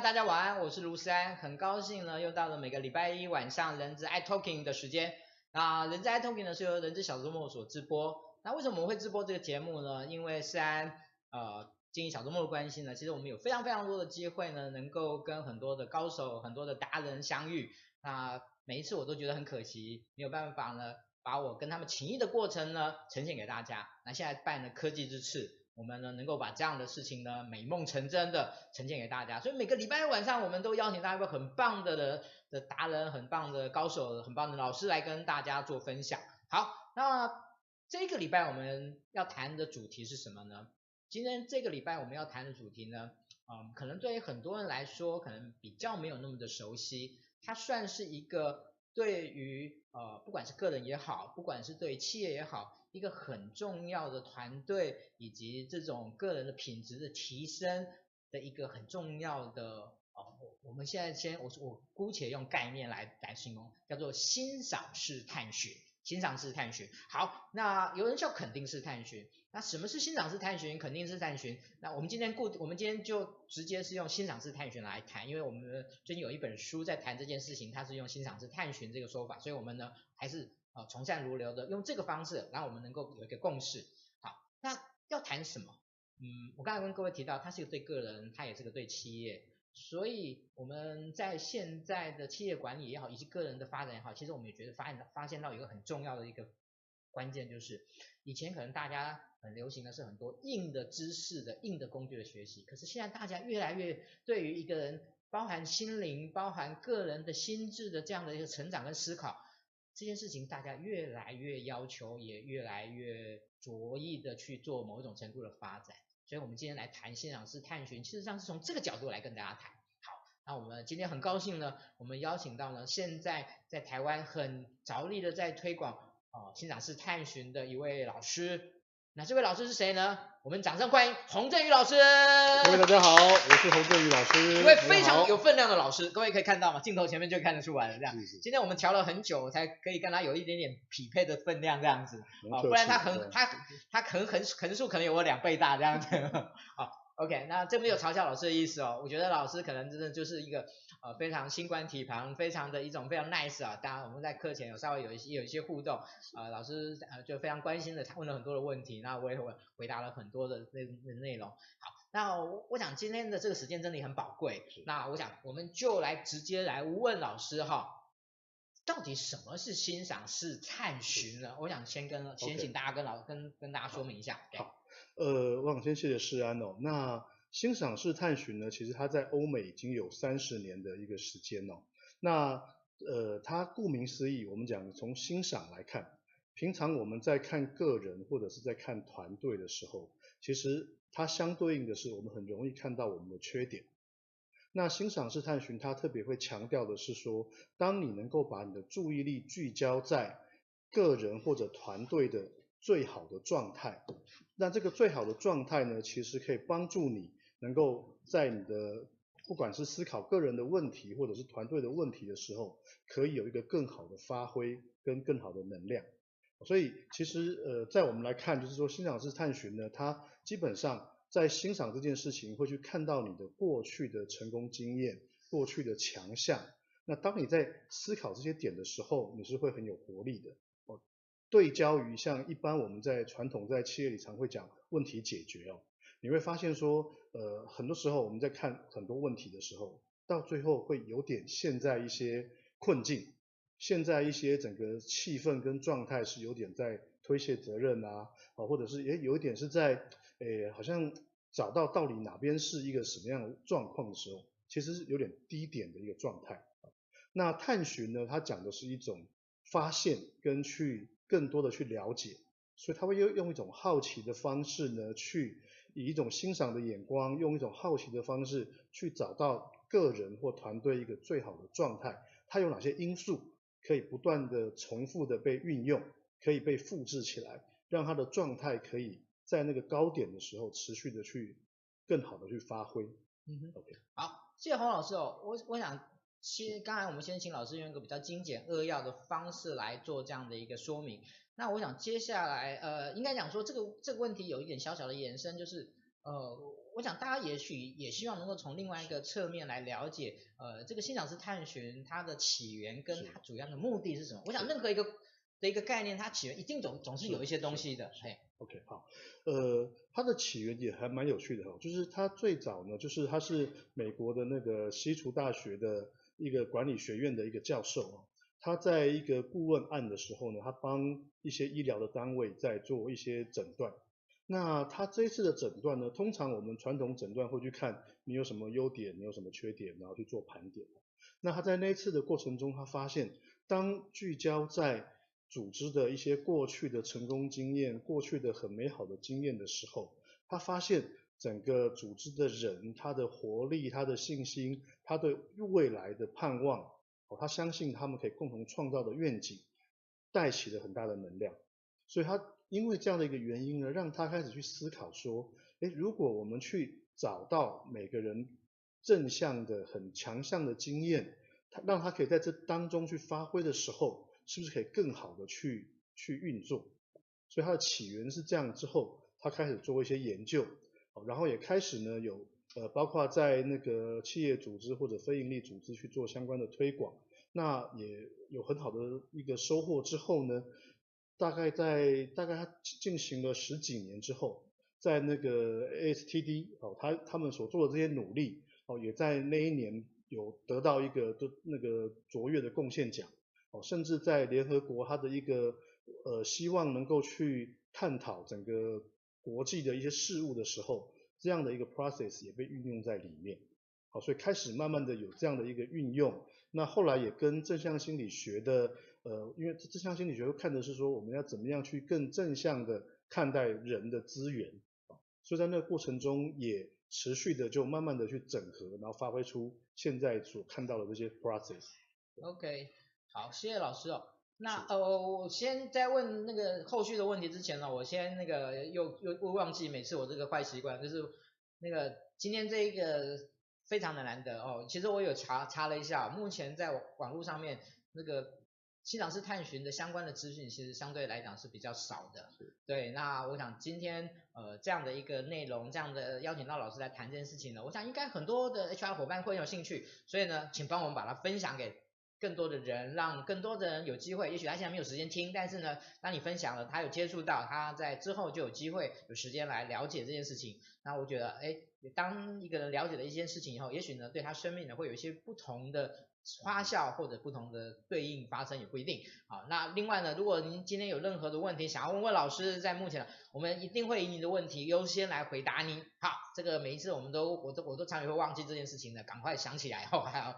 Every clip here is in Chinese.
大家晚安，我是卢山，很高兴呢，又到了每个礼拜一晚上人资 i Talking 的时间。那人资 i Talking 呢是由人资小周末所直播。那为什么我会直播这个节目呢？因为山呃经营小周末的关系呢，其实我们有非常非常多的机会呢，能够跟很多的高手、很多的达人相遇。那每一次我都觉得很可惜，没有办法呢，把我跟他们情谊的过程呢呈现给大家。那现在拜了科技之赐。我们呢能够把这样的事情呢美梦成真的呈现给大家，所以每个礼拜晚上我们都邀请到一个很棒的的的达人、很棒的高手、很棒的老师来跟大家做分享。好，那这个礼拜我们要谈的主题是什么呢？今天这个礼拜我们要谈的主题呢，嗯，可能对于很多人来说可能比较没有那么的熟悉，它算是一个对于呃不管是个人也好，不管是对企业也好。一个很重要的团队以及这种个人的品质的提升的一个很重要的哦，我我们现在先我我姑且用概念来来形容，叫做欣赏式探寻。欣赏式探寻，好，那有人叫肯定式探寻，那什么是欣赏式探寻？肯定式探寻？那我们今天固，我们今天就直接是用欣赏式探寻来谈，因为我们最近有一本书在谈这件事情，它是用欣赏式探寻这个说法，所以我们呢还是。啊，从善如流的用这个方式，然后我们能够有一个共识。好，那要谈什么？嗯，我刚才跟各位提到，它是一个对个人，它也是个对企业。所以我们在现在的企业管理也好，以及个人的发展也好，其实我们也觉得发现发现到一个很重要的一个关键，就是以前可能大家很流行的是很多硬的知识的硬的工具的学习，可是现在大家越来越对于一个人包含心灵、包含个人的心智的这样的一个成长跟思考。这件事情大家越来越要求，也越来越着意的去做某一种程度的发展，所以我们今天来谈现场式探寻，其实上是从这个角度来跟大家谈。好，那我们今天很高兴呢，我们邀请到呢现在在台湾很着力的在推广啊现场式探寻的一位老师。那这位老师是谁呢？我们掌声欢迎洪振宇老师。各位大家好，我是洪振宇老师。一位非常有分量的老师，各位可以看到吗？镜头前面就看得出来了，这样。是是。今天我们调了很久，才可以跟他有一点点匹配的分量，这样子。啊，不然他横他他横横横竖可能有我两倍大这样子。好。OK，那这没有嘲笑老师的意思哦，我觉得老师可能真的就是一个呃非常心宽体旁，非常的一种非常 nice 啊。当然我们在课前有稍微有一些有一些互动，呃老师呃就非常关心的问了很多的问题，那我也回回答了很多的内内容。好，那我我想今天的这个时间真的很宝贵，那我想我们就来直接来问老师哈，到底什么是欣赏是探寻呢？我想先跟先请大家跟老.跟跟大家说明一下。好。呃，我想先谢谢世安哦。那欣赏式探寻呢，其实它在欧美已经有三十年的一个时间哦。那呃，它顾名思义，我们讲从欣赏来看，平常我们在看个人或者是在看团队的时候，其实它相对应的是我们很容易看到我们的缺点。那欣赏式探寻它特别会强调的是说，当你能够把你的注意力聚焦在个人或者团队的最好的状态，那这个最好的状态呢，其实可以帮助你能够在你的不管是思考个人的问题或者是团队的问题的时候，可以有一个更好的发挥跟更好的能量。所以其实呃，在我们来看，就是说欣赏式探寻呢，它基本上在欣赏这件事情，会去看到你的过去的成功经验、过去的强项。那当你在思考这些点的时候，你是会很有活力的哦。对焦于像一般我们在传统在企业里常会讲问题解决哦，你会发现说，呃，很多时候我们在看很多问题的时候，到最后会有点陷在一些困境，陷在一些整个气氛跟状态是有点在推卸责任啊，啊，或者是也有一点是在，诶，好像找到到底哪边是一个什么样的状况的时候，其实是有点低点的一个状态。那探寻呢，它讲的是一种发现跟去。更多的去了解，所以他会用用一种好奇的方式呢，去以一种欣赏的眼光，用一种好奇的方式去找到个人或团队一个最好的状态。它有哪些因素可以不断的重复的被运用，可以被复制起来，让它的状态可以在那个高点的时候持续的去更好的去发挥。嗯哼，OK，好，谢谢洪老师哦，我我想。其实刚才我们先请老师用一个比较精简扼要的方式来做这样的一个说明。那我想接下来呃，应该讲说这个这个问题有一点小小的延伸，就是呃，我想大家也许也希望能够从另外一个侧面来了解，呃，这个心想事探寻它的起源跟它主要的目的是什么？我想任何一个的一个概念，它起源一定总总是有一些东西的。嘿，OK，好，呃，它的起源也还蛮有趣的哈，就是它最早呢，就是它是美国的那个西厨大学的一个管理学院的一个教授啊，他在一个顾问案的时候呢，他帮一些医疗的单位在做一些诊断。那他这一次的诊断呢，通常我们传统诊断会去看你有什么优点，你有什么缺点，然后去做盘点。那他在那一次的过程中，他发现，当聚焦在组织的一些过去的成功经验、过去的很美好的经验的时候，他发现整个组织的人，他的活力、他的信心、他对未来的盼望，他相信他们可以共同创造的愿景，带起了很大的能量，所以他。因为这样的一个原因呢，让他开始去思考说，诶，如果我们去找到每个人正向的、很强项的经验，他让他可以在这当中去发挥的时候，是不是可以更好的去去运作？所以它的起源是这样。之后，他开始做一些研究，然后也开始呢有呃，包括在那个企业组织或者非营利组织去做相关的推广，那也有很好的一个收获。之后呢，大概在大概他进行了十几年之后，在那个 ASTD 哦，他他们所做的这些努力哦，也在那一年有得到一个的那个卓越的贡献奖哦，甚至在联合国他的一个呃希望能够去探讨整个国际的一些事务的时候，这样的一个 process 也被运用在里面。好，所以开始慢慢的有这样的一个运用，那后来也跟正向心理学的。呃，因为正向心理学看的是说，我们要怎么样去更正向的看待人的资源啊，所以在那个过程中也持续的就慢慢的去整合，然后发挥出现在所看到的这些 process。OK，好，谢谢老师哦。那呃，我先在问那个后续的问题之前呢，我先那个又又又忘记每次我这个坏习惯，就是那个今天这一个非常的难得哦。其实我有查查了一下，目前在网络上面那个。新老师探寻的相关的资讯，其实相对来讲是比较少的。对，那我想今天呃这样的一个内容，这样的邀请到老师来谈这件事情呢，我想应该很多的 HR 伙伴会有兴趣，所以呢，请帮我们把它分享给更多的人，让更多的人有机会。也许他现在没有时间听，但是呢，当你分享了，他有接触到，他在之后就有机会有时间来了解这件事情。那我觉得，哎，当一个人了解了一件事情以后，也许呢，对他生命呢会有一些不同的。花效或者不同的对应发生也不一定。好，那另外呢，如果您今天有任何的问题想要问问老师，在目前我们一定会以你的问题优先来回答您。好，这个每一次我们都我都我都常常会忘记这件事情的，赶快想起来。好，还有，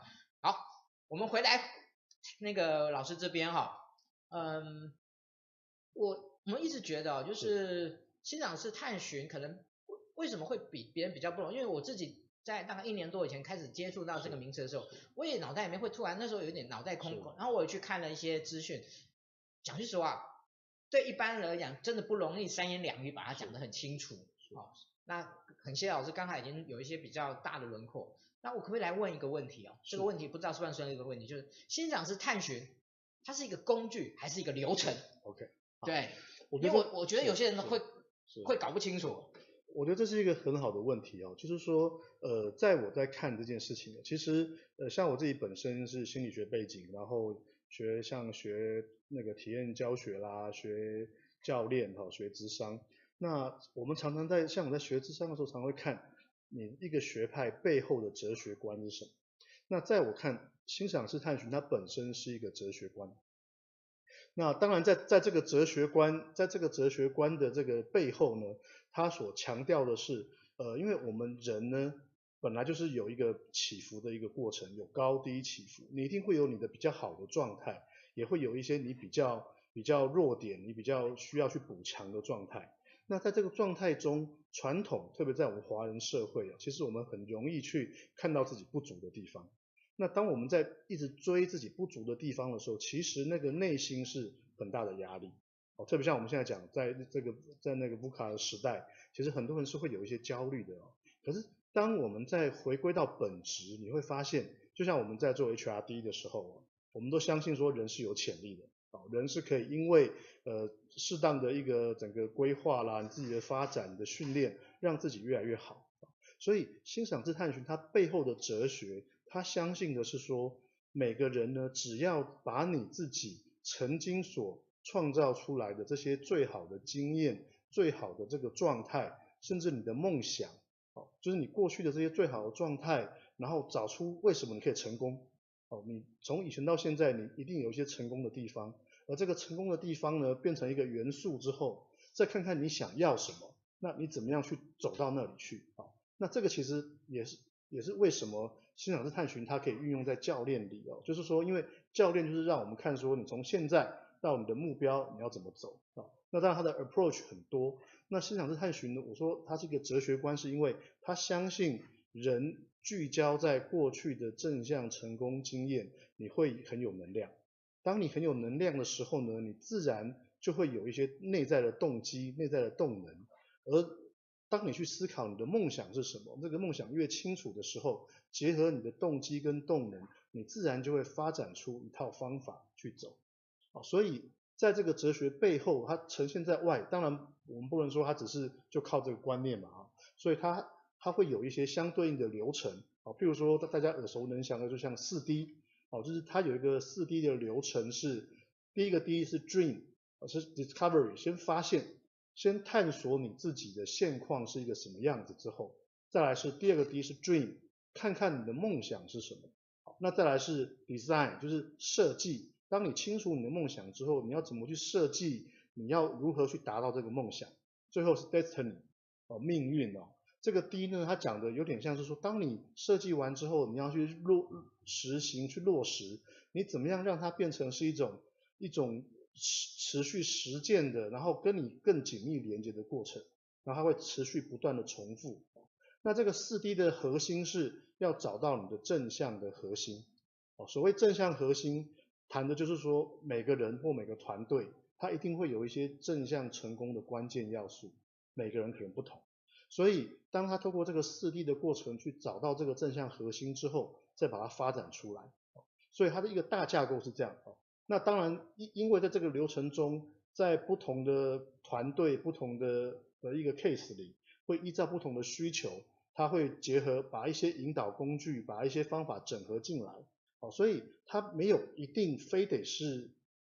我们回来那个老师这边哈，嗯，我我们一直觉得就是心想事探寻可能为什么会比别人比较不容易，因为我自己。在大概一年多以前开始接触到这个名词的时候，我也脑袋里面会突然那时候有点脑袋空空，然后我也去看了一些资讯。讲句实话，对一般人来讲真的不容易三言两语把它讲得很清楚。哦，那很谢老师刚才已经有一些比较大的轮廓。那我可不可以来问一个问题哦？这个问题不知道是不是算一个问题，就是心想是探寻，它是一个工具还是一个流程？OK，对，因为我我觉得有些人会会搞不清楚。我觉得这是一个很好的问题哦，就是说，呃，在我在看这件事情，其实，呃，像我自己本身是心理学背景，然后学像学那个体验教学啦，学教练哈，学智商，那我们常常在像我在学智商的时候，常会看你一个学派背后的哲学观是什么。那在我看，欣赏式探寻它本身是一个哲学观。那当然在，在这个哲学观，在这个哲学观的这个背后呢，它所强调的是，呃，因为我们人呢，本来就是有一个起伏的一个过程，有高低起伏，你一定会有你的比较好的状态，也会有一些你比较比较弱点，你比较需要去补强的状态。那在这个状态中，传统，特别在我们华人社会啊，其实我们很容易去看到自己不足的地方。那当我们在一直追自己不足的地方的时候，其实那个内心是很大的压力。哦，特别像我们现在讲，在这个在那个 VUCA 的时代，其实很多人是会有一些焦虑的哦。可是当我们再回归到本质，你会发现，就像我们在做 HRD 的时候，我们都相信说人是有潜力的。啊，人是可以因为呃适当的一个整个规划啦，你自己的发展的训练，让自己越来越好。所以心想事探寻它背后的哲学，他相信的是说，每个人呢，只要把你自己曾经所创造出来的这些最好的经验、最好的这个状态，甚至你的梦想，哦，就是你过去的这些最好的状态，然后找出为什么你可以成功。哦，你从以前到现在，你一定有一些成功的地方，而这个成功的地方呢，变成一个元素之后，再看看你想要什么，那你怎么样去走到那里去？啊，那这个其实也是也是为什么心想事探寻它可以运用在教练里哦，就是说，因为教练就是让我们看说，你从现在到你的目标你要怎么走啊？那当然它的 approach 很多，那心想事探寻呢，我说它是一个哲学观，是因为他相信人。聚焦在过去的正向成功经验，你会很有能量。当你很有能量的时候呢，你自然就会有一些内在的动机、内在的动能。而当你去思考你的梦想是什么，这个梦想越清楚的时候，结合你的动机跟动能，你自然就会发展出一套方法去走。啊，所以在这个哲学背后，它呈现在外，当然我们不能说它只是就靠这个观念嘛啊，所以它。它会有一些相对应的流程啊，譬如说大家耳熟能详的，就像四 D 哦，就是它有一个四 D 的流程是，第一个 D 是 Dream，是 Discovery，先发现，先探索你自己的现况是一个什么样子之后，再来是第二个 D 是 Dream，看看你的梦想是什么，好，那再来是 Design，就是设计，当你清楚你的梦想之后，你要怎么去设计，你要如何去达到这个梦想，最后是 Destiny，哦，命运哦。这个 D 呢，它讲的有点像是说，当你设计完之后，你要去落实行去落实，你怎么样让它变成是一种一种持持续实践的，然后跟你更紧密连接的过程，然后它会持续不断的重复。那这个四 D 的核心是要找到你的正向的核心。哦，所谓正向核心，谈的就是说每个人或每个团队，他一定会有一些正向成功的关键要素，每个人可能不同。所以，当他透过这个四 D 的过程去找到这个正向核心之后，再把它发展出来。所以，它的一个大架构是这样。那当然，因因为在这个流程中，在不同的团队、不同的的一个 case 里，会依照不同的需求，它会结合把一些引导工具、把一些方法整合进来。所以它没有一定非得是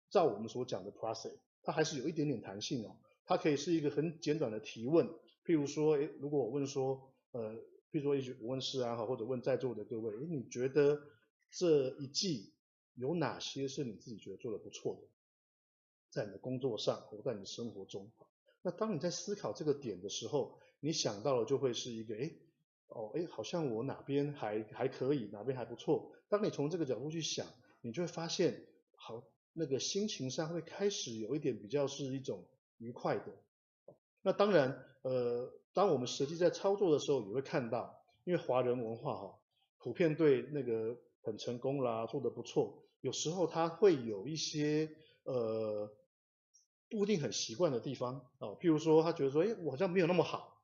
照我们所讲的 process，它还是有一点点弹性哦。它可以是一个很简短的提问。譬如说，诶，如果我问说，呃，譬如说，也许我问世安哈，或者问在座的各位，你觉得这一季有哪些是你自己觉得做得不错的，在你的工作上或在你的生活中？那当你在思考这个点的时候，你想到的就会是一个，诶，哦，诶，好像我哪边还还可以，哪边还不错。当你从这个角度去想，你就会发现，好，那个心情上会开始有一点比较是一种愉快的。那当然，呃，当我们实际在操作的时候，也会看到，因为华人文化哈，普遍对那个很成功啦，做得不错，有时候他会有一些呃不一定很习惯的地方啊，譬如说他觉得说，哎，我好像没有那么好。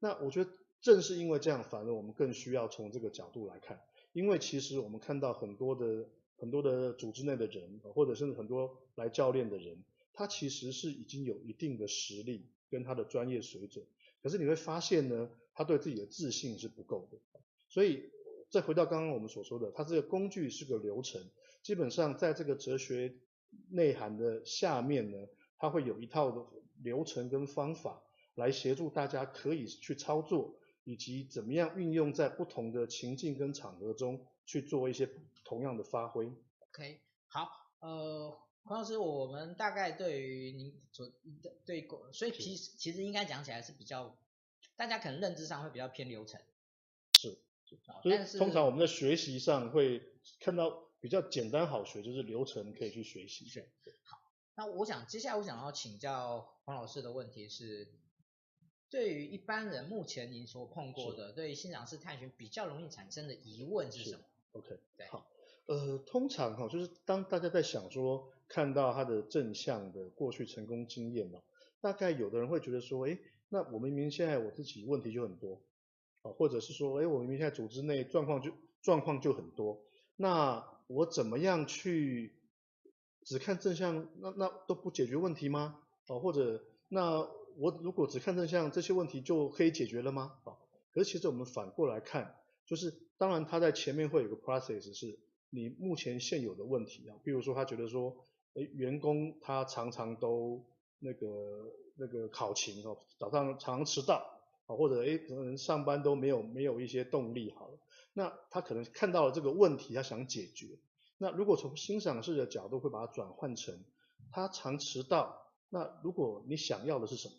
那我觉得正是因为这样，反而我们更需要从这个角度来看，因为其实我们看到很多的很多的组织内的人，或者甚至很多来教练的人，他其实是已经有一定的实力。跟他的专业水准，可是你会发现呢，他对自己的自信是不够的。所以再回到刚刚我们所说的，它这个工具是个流程，基本上在这个哲学内涵的下面呢，它会有一套的流程跟方法来协助大家可以去操作，以及怎么样运用在不同的情境跟场合中去做一些同样的发挥。OK，好，呃。黄老师，我们大概对于您所对，所以其实其实应该讲起来是比较，大家可能认知上会比较偏流程。是，但是通常我们在学习上会看到比较简单好学，就是流程可以去学习。对，好，那我想接下来我想要请教黄老师的问题是，对于一般人目前您所碰过的，对于心想事探寻比较容易产生的疑问是什么？OK，对，好，呃，通常哈，就是当大家在想说。看到他的正向的过去成功经验嘛，大概有的人会觉得说，诶，那我明明现在我自己问题就很多，啊，或者是说，诶，我明明现在组织内状况就状况就很多，那我怎么样去只看正向，那那都不解决问题吗？哦，或者那我如果只看正向，这些问题就可以解决了吗？啊，可是其实我们反过来看，就是当然他在前面会有个 process 是你目前现有的问题啊，比如说他觉得说，诶，员工他常常都那个那个考勤哦，早上常常迟到啊，或者诶可能上班都没有没有一些动力好了，那他可能看到了这个问题，他想解决。那如果从欣赏式的角度，会把它转换成他常迟到。那如果你想要的是什么？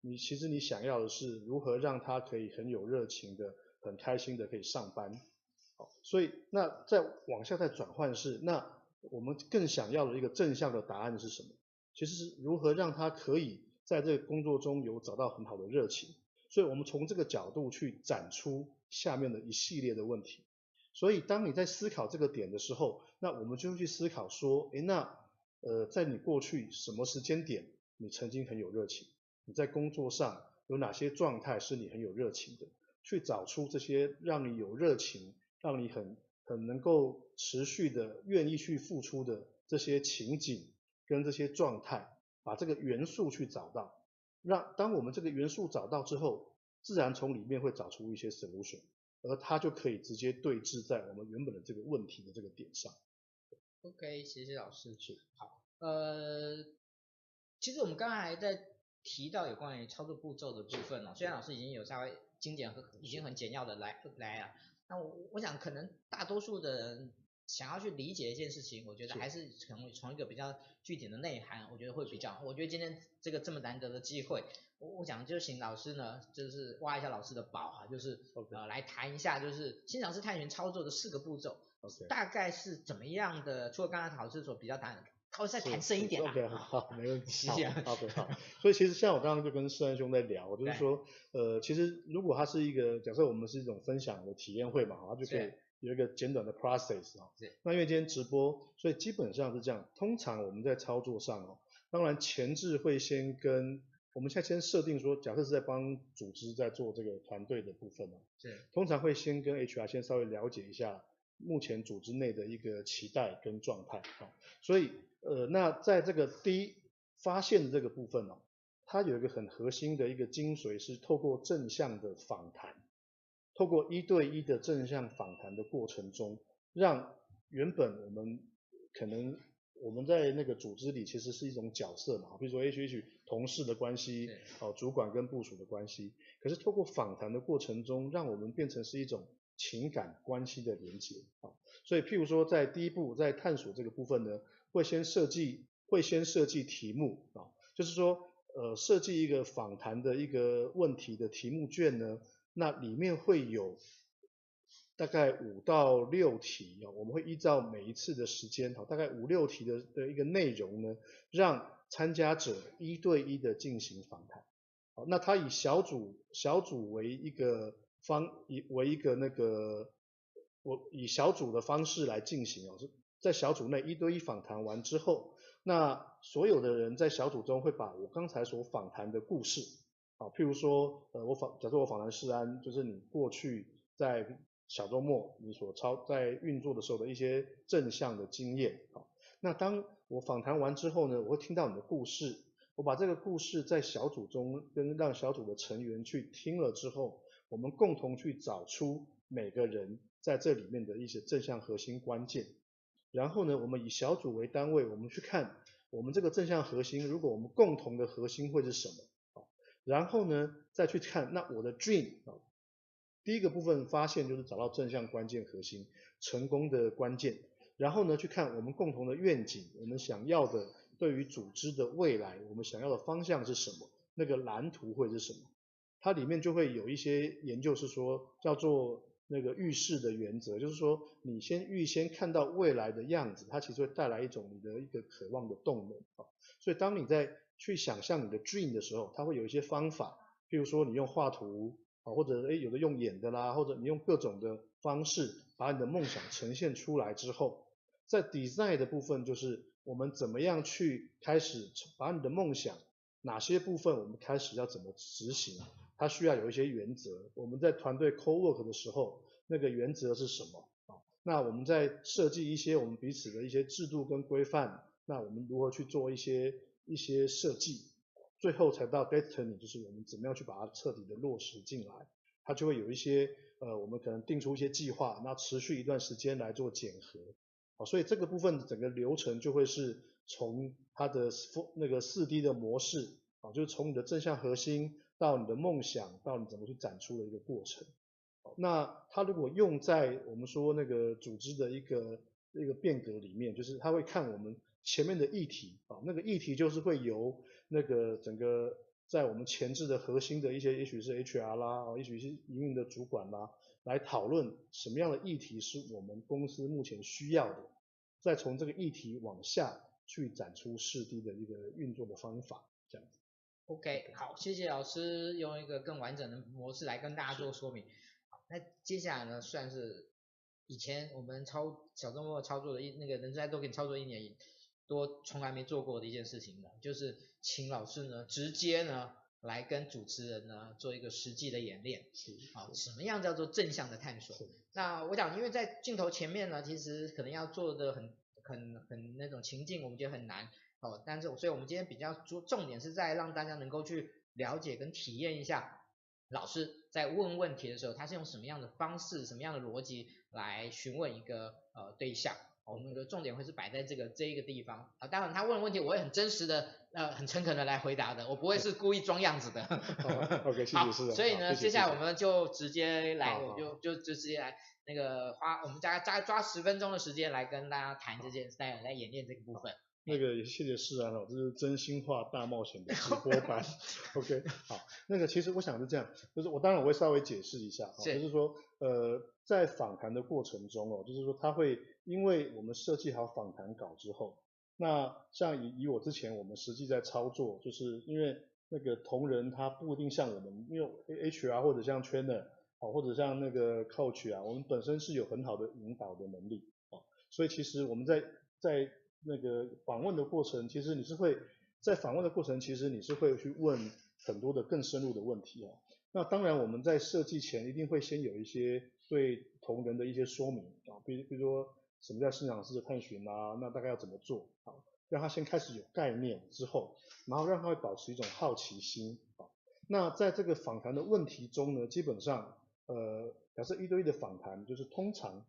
你其实你想要的是如何让他可以很有热情的、很开心的可以上班。好，所以那再往下再转换是，那我们更想要的一个正向的答案是什么？其实是如何让他可以在这个工作中有找到很好的热情。所以我们从这个角度去展出下面的一系列的问题。所以，当你在思考这个点的时候，那我们就会去思考说，诶，那呃，在你过去什么时间点，你曾经很有热情？你在工作上有哪些状态是你很有热情的？去找出这些让你有热情、让你很很能够持续的愿意去付出的这些情景跟这些状态，把这个元素去找到。让当我们这个元素找到之后，自然从里面会找出一些 solution。而它就可以直接对峙在我们原本的这个问题的这个点上。OK，谢谢老师。是，好，呃，其实我们刚才在提到有关于操作步骤的部分哦，虽然老师已经有稍微精简和已经很简要的来来啊，那我我想可能大多数的人想要去理解一件事情，我觉得还是从从一个比较具体的内涵，我觉得会比较。我觉得今天这个这么难得的机会。我我想就请老师呢，就是挖一下老师的宝啊，就是.呃来谈一下，就是欣赏式探寻操作的四个步骤.大概是怎么样的？除了刚才老师所比较谈的，稍微再谈深一点啊。OK，好，没问题。谢谢。好，OK，好。所以其实像我刚刚就跟世安兄在聊，就是说，呃，其实如果它是一个假设，我们是一种分享的体验会嘛，它就可以有一个简短的 process 啊。是。那因为今天直播，所以基本上是这样。通常我们在操作上哦，当然前置会先跟我们现在先设定说，假设是在帮组织在做这个团队的部分嘛，是，通常会先跟 HR 先稍微了解一下目前组织内的一个期待跟状态啊，所以呃，那在这个第一发现的这个部分哦，它有一个很核心的一个精髓是透过正向的访谈，透过一对一的正向访谈的过程中，让原本我们可能。我们在那个组织里其实是一种角色嘛，比如说 HH 同事的关系，哦，主管跟部署的关系。可是透过访谈的过程中，让我们变成是一种情感关系的连接啊。所以譬如说在第一步在探索这个部分呢，会先设计会先设计题目啊，就是说呃设计一个访谈的一个问题的题目卷呢，那里面会有。大概五到六题啊，我们会依照每一次的时间，大概五六题的的一个内容呢，让参加者一对一的进行访谈。好，那他以小组小组为一个方，以为一个那个，我以小组的方式来进行哦，是在小组内一对一访谈完之后，那所有的人在小组中会把我刚才所访谈的故事，啊，譬如说，呃，我访，假设我访谈世安，就是你过去在。小周末你所操在运作的时候的一些正向的经验，好，那当我访谈完之后呢，我会听到你的故事，我把这个故事在小组中跟让小组的成员去听了之后，我们共同去找出每个人在这里面的一些正向核心关键，然后呢，我们以小组为单位，我们去看我们这个正向核心，如果我们共同的核心会是什么，然后呢，再去看那我的 dream 第一个部分发现就是找到正向关键核心成功的关键，然后呢，去看我们共同的愿景，我们想要的对于组织的未来，我们想要的方向是什么？那个蓝图会是什么？它里面就会有一些研究是说叫做那个预示的原则，就是说你先预先看到未来的样子，它其实会带来一种你的一个渴望的动能啊。所以当你在去想象你的 dream 的时候，它会有一些方法，譬如说你用画图。啊，或者诶有的用演的啦，或者你用各种的方式把你的梦想呈现出来之后，在 design 的部分就是我们怎么样去开始把你的梦想哪些部分我们开始要怎么执行，它需要有一些原则。我们在团队 co-work 的时候，那个原则是什么啊？那我们在设计一些我们彼此的一些制度跟规范，那我们如何去做一些一些设计，最后才到 destiny，就是我们怎么样去把它彻底的落实进来，它就会有一些呃，我们可能定出一些计划，那持续一段时间来做检核，好，所以这个部分整个流程就会是从它的那个四 D 的模式，啊，就是从你的正向核心到你的梦想，到你怎么去展出的一个过程。那它如果用在我们说那个组织的一个一个变革里面，就是它会看我们前面的议题啊，那个议题就是会由那个整个在我们前置的核心的一些，也许是 HR 啦，啊，也许是营运的主管啦，来讨论什么样的议题是我们公司目前需要的，再从这个议题往下去展出四 D 的一个运作的方法，这样子。OK，好，谢谢老师用一个更完整的模式来跟大家做说明。那接下来呢，算是以前我们操小周末操作的一那个人资 iTalking 操作一年多，从来没做过的一件事情呢，就是请老师呢直接呢来跟主持人呢做一个实际的演练。好，什么样叫做正向的探索？那我想，因为在镜头前面呢，其实可能要做的很很很那种情境，我们觉得很难。哦，但是所以我们今天比较重重点是在让大家能够去了解跟体验一下。老师在问问题的时候，他是用什么样的方式、什么样的逻辑来询问一个呃对象？我们的重点会是摆在这个这一个地方啊。当然，他问的问题我会很真实的、呃很诚恳的来回答的，我不会是故意装样子的。好，OK，谢谢是的。所以呢，接下来我们就直接来，我就就就直接来那个花我们大概抓抓十分钟的时间来跟大家谈这件，来来演练这个部分。那个也谢谢世安哦，这是真心话大冒险的直播版，OK，好，那个其实我想是这样，就是我当然我会稍微解释一下，是就是说呃在访谈的过程中哦，就是说他会因为我们设计好访谈稿之后，那像以以我之前我们实际在操作，就是因为那个同仁他不一定像我们，因为 HR 或者像 Trainer 啊或者像那个 Coach 啊，我们本身是有很好的引导的能力啊，所以其实我们在在那个访问的过程，其实你是会在访问的过程，其实你是会去问很多的更深入的问题啊。那当然我们在设计前一定会先有一些对同仁的一些说明啊，比如比如说什么叫市场式的探寻啊，那大概要怎么做啊，让他先开始有概念之后，然后让他会保持一种好奇心啊。那在这个访谈的问题中呢，基本上呃，假设一对一的访谈就是通常。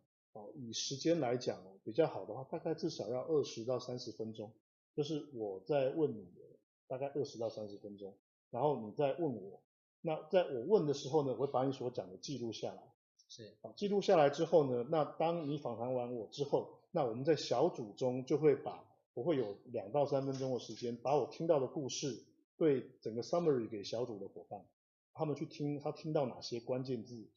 以时间来讲比较好的话，大概至少要二十到三十分钟，就是我在问你的大概二十到三十分钟，然后你再问我，那在我问的时候呢，我会把你所讲的记录下来，是，啊，记录下来之后呢，那当你访谈完我之后，那我们在小组中就会把我会有两到三分钟的时间，把我听到的故事对整个 summary 给小组的伙伴，他们去听他听到哪些关键字，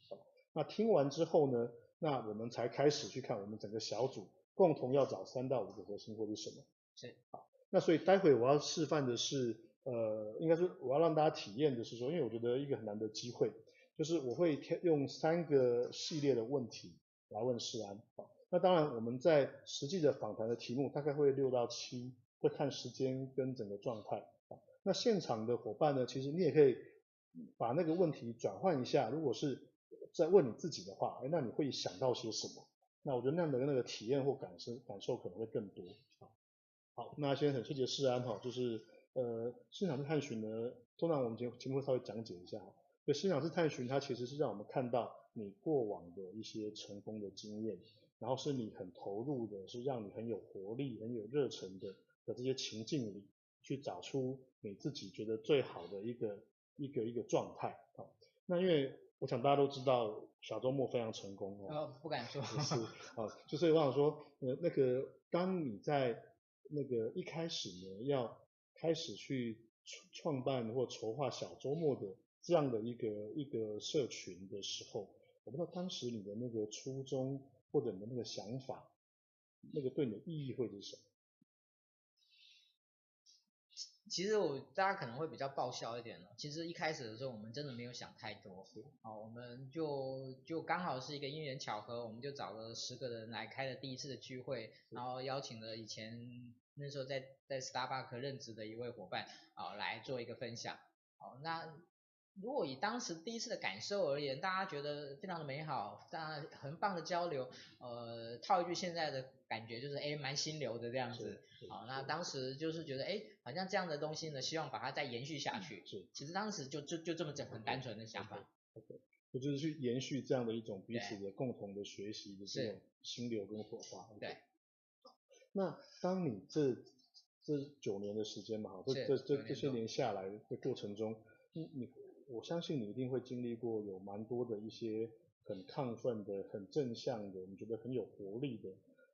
那听完之后呢，那我们才开始去看我们整个小组共同要找三到五个核心或者什么？是。好，那所以待会我要示范的是，呃，应该是我要让大家体验的是说，因为我觉得一个很难的机会，就是我会用三个系列的问题来问世安。好，那当然我们在实际的访谈的题目大概会六到七，会看时间跟整个状态。好，那现场的伙伴呢，其实你也可以把那个问题转换一下，如果是。在问你自己的话，哎，那你会想到些什么？那我觉得那样的那个体验或感受感受可能会更多。好，好，那先很谢谢世安哈，就是呃，心想事探寻呢，通常我们节节目会稍微讲解一下哈。就心想事探寻，它其实是让我们看到你过往的一些成功的经验，然后是你很投入的，是让你很有活力、很有热忱的的这些情境里，去找出你自己觉得最好的一个一个一个状态。好，那因为。我想大家都知道小周末非常成功哦。哦，不敢说。是，啊，就是我想说，呃，那个当你在那个一开始呢，要开始去创办或筹划小周末的这样的一个一个社群的时候，我不知道当时你的那个初衷或者你的那个想法，那个对你的意义会是什么？其实我大家可能会比较爆笑一点了。其实一开始的时候，我们真的没有想太多，好，我们就就刚好是一个因缘巧合，我们就找了十个人来开了第一次的聚会，然后邀请了以前那时候在在 Starbucks 任职的一位伙伴，啊，来做一个分享。好，那如果以当时第一次的感受而言，大家觉得非常的美好，大家很棒的交流，呃，套一句现在的感觉就是，哎，蛮心流的这样子，好，那当时就是觉得，哎，好像这样的东西呢，希望把它再延续下去，是，其实当时就就就这么很单纯的想法，OK，我就是去延续这样的一种彼此的共同的学习的这种心流跟火花，对，那当你这这九年的时间嘛，哈，这这这这些年下来的过程中，你你。我相信你一定会经历过有蛮多的一些很亢奋的、很正向的，你觉得很有活力的，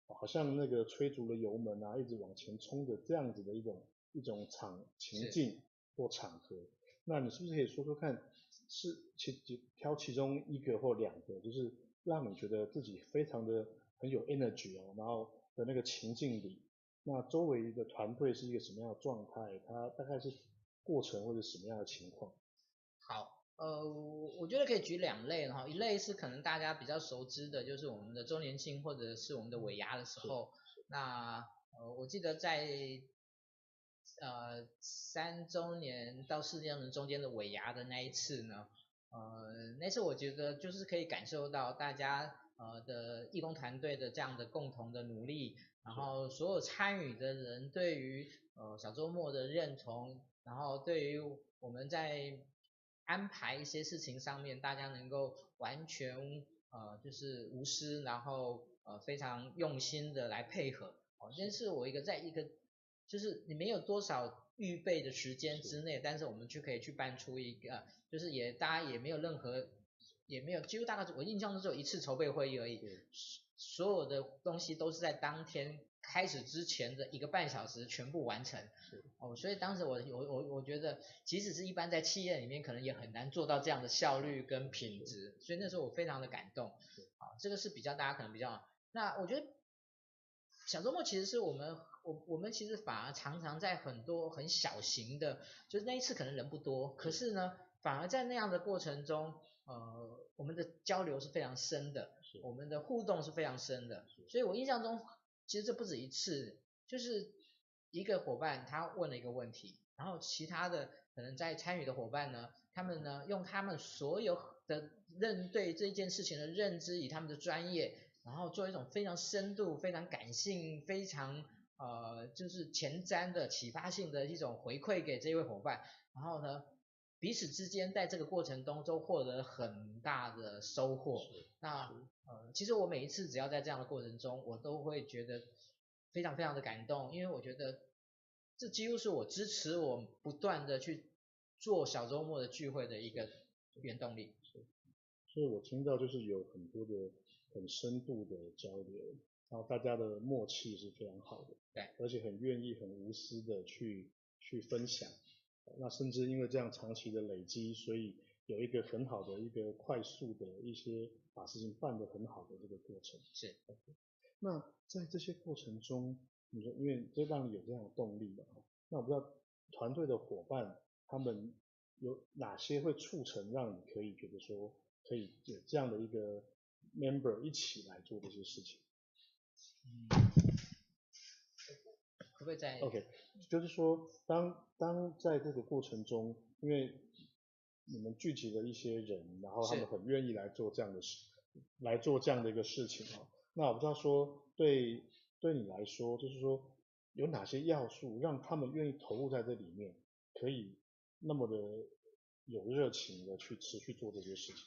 好像那个催足了油门啊，一直往前冲的这样子的一种一种场情境或场合。那你是不是可以说说看，是其其挑其中一个或两个，就是让你觉得自己非常的很有 energy 哦，然后的那个情境里，那周围的团队是一个什么样的状态？它大概是过程或者什么样的情况？好，呃，我觉得可以举两类哈，一类是可能大家比较熟知的，就是我们的周年庆或者是我们的尾牙的时候，那呃，我记得在呃三周年到四周年中间的尾牙的那一次呢，呃，那次我觉得就是可以感受到大家呃的义工团队的这样的共同的努力，然后所有参与的人对于呃小周末的认同，然后对于我们在安排一些事情上面，大家能够完全呃就是无私，然后呃非常用心的来配合。哦，这是我一个在一个就是你没有多少预备的时间之内，但是我们就可以去办出一个，就是也大家也没有任何也没有，几乎大概我印象中只有一次筹备会议而已，所有的东西都是在当天。开始之前的一个半小时全部完成，哦，所以当时我我我我觉得，即使是一般在企业里面，可能也很难做到这样的效率跟品质，所以那时候我非常的感动，啊，这个是比较大家可能比较，那我觉得小周末其实是我们我我们其实反而常常在很多很小型的，就是那一次可能人不多，可是。呢，反而在那样的过程中，呃，我们的交流是非常深的，我们的互动是非常深的，所以我印象中。其实这不止一次，就是一个伙伴他问了一个问题，然后其他的可能在参与的伙伴呢，他们呢用他们所有的认对这件事情的认知，以他们的专业，然后做一种非常深度、非常感性、非常呃就是前瞻的启发性的一种回馈给这位伙伴，然后呢彼此之间在这个过程中都获得很大的收获。那呃，其实我每一次只要在这样的过程中，我都会觉得非常非常的感动，因为我觉得这几乎是我支持我不断的去做小周末的聚会的一个原动力。所以我听到就是有很多的很深度的交流，然后大家的默契是非常好的，对，而且很愿意很无私的去去分享，那甚至因为这样长期的累积，所以。有一个很好的一个快速的一些把事情办得很好的这个过程。是。Okay. 那在这些过程中，你说因为这让你有这样的动力嘛？那我不知道团队的伙伴他们有哪些会促成让你可以觉得说可以有这样的一个 member 一起来做这些事情。嗯。可不可以再？OK，就是说当当在这个过程中，因为你们聚集了一些人，然后他们很愿意来做这样的事，来做这样的一个事情啊。那我不知道说对对你来说，就是说有哪些要素让他们愿意投入在这里面，可以那么的有热情的去持续做这些事情。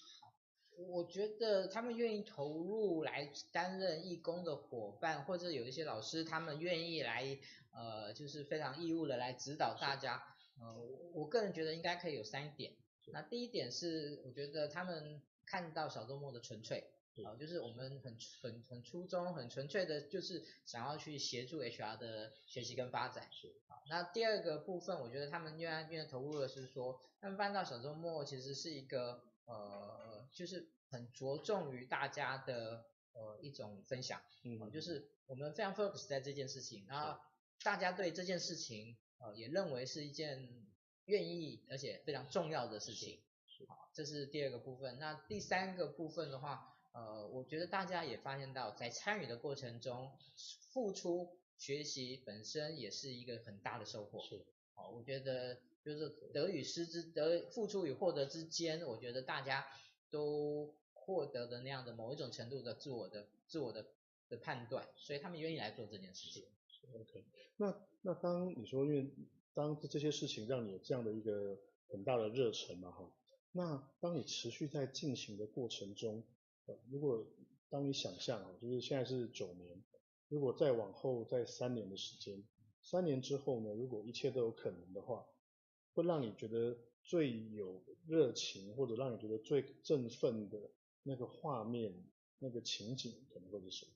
我觉得他们愿意投入来担任义工的伙伴，或者有一些老师，他们愿意来呃，就是非常义务的来指导大家。呃，我个人觉得应该可以有三点。那第一点是，我觉得他们看到小周末的纯粹，啊，就是我们很很很初衷、很纯粹的，就是想要去协助 HR 的学习跟发展。那第二个部分，我觉得他们愿意愿意投入的是说，他们办到小周末其实是一个呃，就是很着重于大家的呃一种分享，嗯，就是我们非常 focus 在这件事情，然后大家对这件事情呃也认为是一件。愿意而且非常重要的事情，好，这是第二个部分。那第三个部分的话，呃，我觉得大家也发现到，在参与的过程中，付出学习本身也是一个很大的收获。是，好，我觉得就是得与失之得付出与获得之间，我觉得大家都获得的那样的某一种程度的自我的自我的的判断，所以他们愿意来做这件事情。OK，那那当你说因为当这些事情让你有这样的一个很大的热忱嘛哈，那当你持续在进行的过程中，如果当你想象啊，就是现在是九年，如果再往后再三年的时间，三年之后呢，如果一切都有可能的话，会让你觉得最有热情或者让你觉得最振奋的那个画面、那个情景可能会是什么？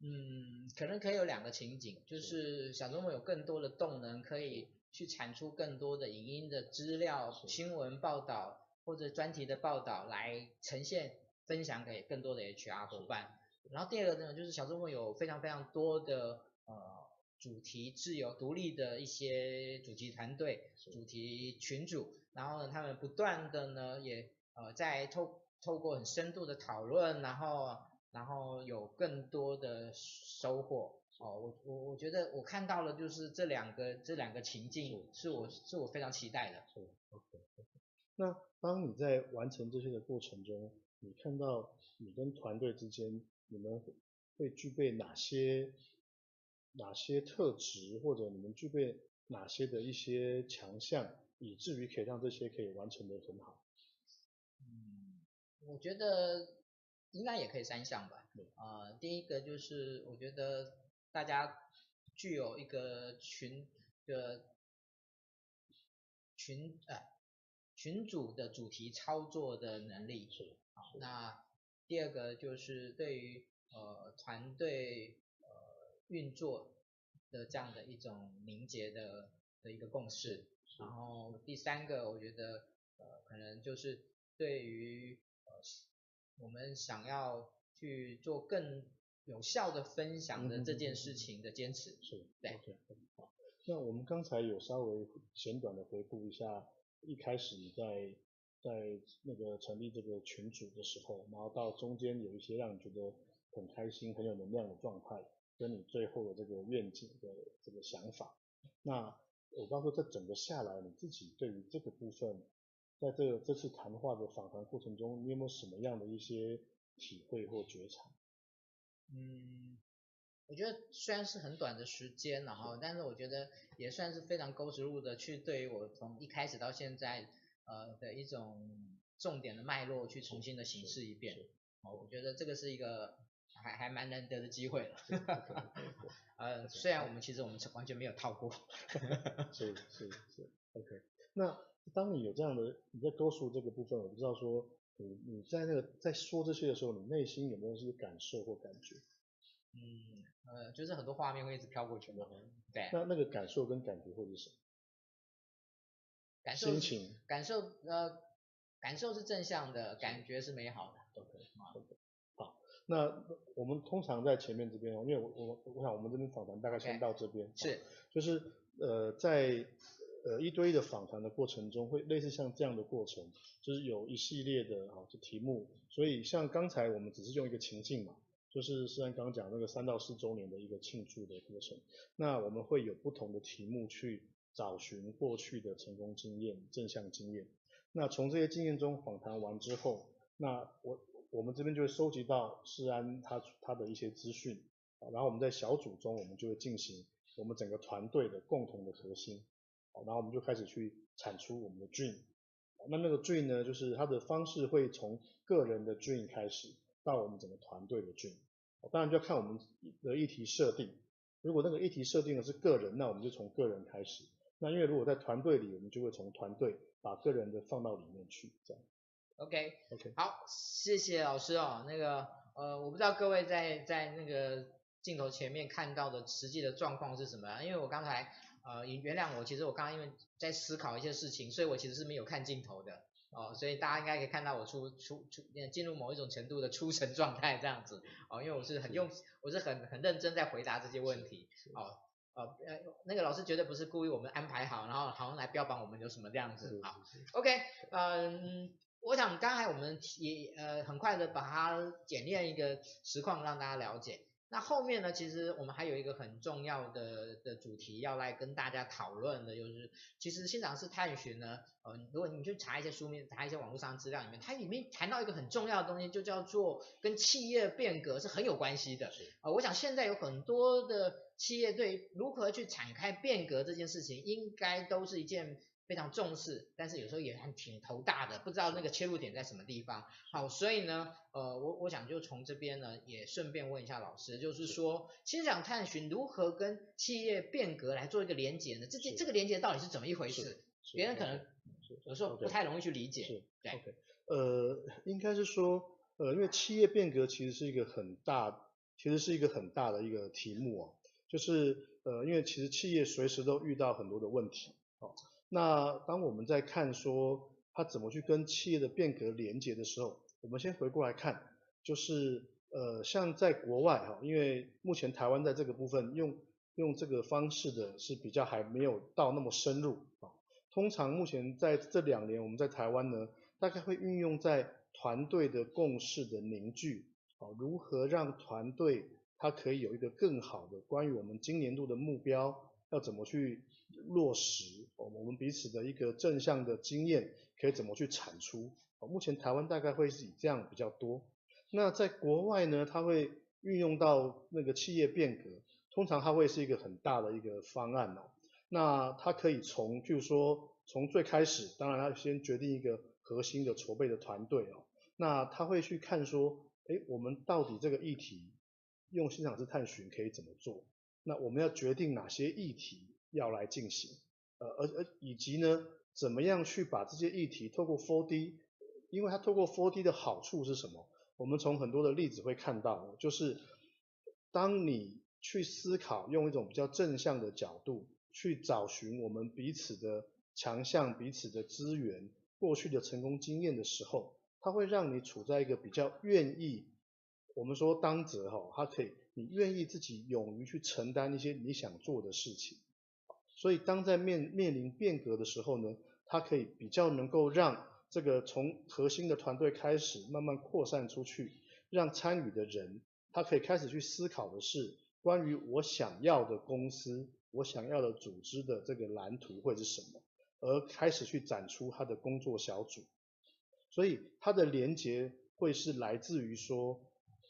嗯，可能可以有两个情景，就是小周末有更多的动能，可以去产出更多的影音的资料、新闻报道或者专题的报道来呈现、分享给更多的 HR 伙伴。然后第二个呢，就是小周末有非常非常多的呃主题自由独立的一些主题团队、主题群组，然后呢，他们不断的呢也呃在透透过很深度的讨论，然后。然后有更多的收获哦，我我我觉得我看到了，就是这两个这两个情境是我是我非常期待的。是，OK OK。那当你在完成这些的过程中，你看到你跟团队之间，你们会具备哪些哪些特质，或者你们具备哪些的一些强项，以至于可以让这些可以完成的很好？嗯，我觉得。应该也可以三项吧，啊、呃，第一个就是我觉得大家具有一个群的群呃群组的主题操作的能力，是，好，那第二个就是对于呃团队呃运作的这样的一种凝结的的一个共识，然后第三个我觉得呃可能就是对于呃。我们想要去做更有效的分享的这件事情的坚持，嗯、是，对，okay, 好。那我们刚才有稍微简短的回顾一下，一开始你在在那个成立这个群组的时候，然后到中间有一些让你觉得很开心、很有能量的状态，跟你最后的这个愿景的这个想法。那我刚说这整个下来，你自己对于这个部分。在这个这次谈话的访谈过程中，你有没有什么样的一些体会或觉察？嗯，我觉得虽然是很短的时间，然后，但是我觉得也算是非常 go through 的，去对于我从一开始到现在，呃的一种重点的脉络去重新的形式一遍。哦，我觉得这个是一个还还蛮难得的机会了。呃，虽然我们其实我们完全没有套过。是是是，OK，那。当你有这样的你在勾数这个部分，我不知道说你你在那个在说这些的时候，你内心有没有一些感受或感觉？嗯，呃，就是很多画面会一直飘过去的。对。那那个感受跟感觉会是什么？感受。心情。感受呃，感受是正向的，感觉是美好的。OK。那我们通常在前面这边，因为我我我想我们这边访谈大概先到这边。是。就是呃在。呃，一对一的访谈的过程中，会类似像这样的过程，就是有一系列的啊，这题目。所以像刚才我们只是用一个情境嘛，就是虽然刚刚讲那个三到四周年的一个庆祝的过程，那我们会有不同的题目去找寻过去的成功经验、正向经验。那从这些经验中访谈完之后，那我我们这边就会收集到世安他他的一些资讯，然后我们在小组中，我们就会进行我们整个团队的共同的核心。然后我们就开始去产出我们的 dream，那那个 dream 呢，就是它的方式会从个人的 dream 开始，到我们整个团队的 dream。当然就要看我们的议题设定，如果那个议题设定的是个人，那我们就从个人开始。那因为如果在团队里，我们就会从团队把个人的放到里面去，这样。OK OK，好，谢谢老师哦。那个呃，我不知道各位在在那个镜头前面看到的实际的状况是什么，因为我刚才。呃，原谅我，其实我刚刚因为在思考一些事情，所以我其实是没有看镜头的哦，所以大家应该可以看到我出出出进入某一种程度的出神状态这样子哦，因为我是很用，我是很很认真在回答这些问题哦，呃呃，那个老师绝对不是故意我们安排好，然后好像来标榜我们有什么这样子好，OK，嗯，我想刚才我们也呃很快的把它简练一个实况让大家了解。那后面呢，其实我们还有一个很重要的的主题要来跟大家讨论的，就是其实新赏式探寻呢，呃，如果你去查一些书面，查一些网络上资料里面，它里面谈到一个很重要的东西，就叫做跟企业变革是很有关系的。呃，我想现在有很多的企业对如何去展开变革这件事情，应该都是一件。非常重视，但是有时候也很挺头大的，不知道那个切入点在什么地方。好，所以呢，呃，我我想就从这边呢，也顺便问一下老师，就是说，新想探寻如何跟企业变革来做一个连接呢？这这这个连接到底是怎么一回事？别人可能有时候不太容易去理解。对，OK，呃，应该是说，呃，因为企业变革其实是一个很大，其实是一个很大的一个题目啊，就是呃，因为其实企业随时都遇到很多的问题，好。那当我们在看说它怎么去跟企业的变革连接的时候，我们先回过来看，就是呃像在国外哈，因为目前台湾在这个部分用用这个方式的是比较还没有到那么深入啊。通常目前在这两年我们在台湾呢，大概会运用在团队的共识的凝聚啊，如何让团队它可以有一个更好的关于我们今年度的目标要怎么去。落实我们彼此的一个正向的经验，可以怎么去产出？目前台湾大概会是以这样比较多。那在国外呢，它会运用到那个企业变革，通常它会是一个很大的一个方案哦。那它可以从，譬如说从最开始，当然它先决定一个核心的筹备的团队哦。那他会去看说，哎，我们到底这个议题用新赏式探寻可以怎么做？那我们要决定哪些议题？要来进行，呃，而而以及呢，怎么样去把这些议题透过 4D，因为它透过 4D 的好处是什么？我们从很多的例子会看到，就是当你去思考，用一种比较正向的角度去找寻我们彼此的强项、彼此的资源、过去的成功经验的时候，它会让你处在一个比较愿意，我们说当责哈，它可以，你愿意自己勇于去承担一些你想做的事情。所以，当在面面临变革的时候呢，它可以比较能够让这个从核心的团队开始慢慢扩散出去，让参与的人他可以开始去思考的是关于我想要的公司、我想要的组织的这个蓝图会是什么，而开始去展出他的工作小组。所以，它的连接会是来自于说，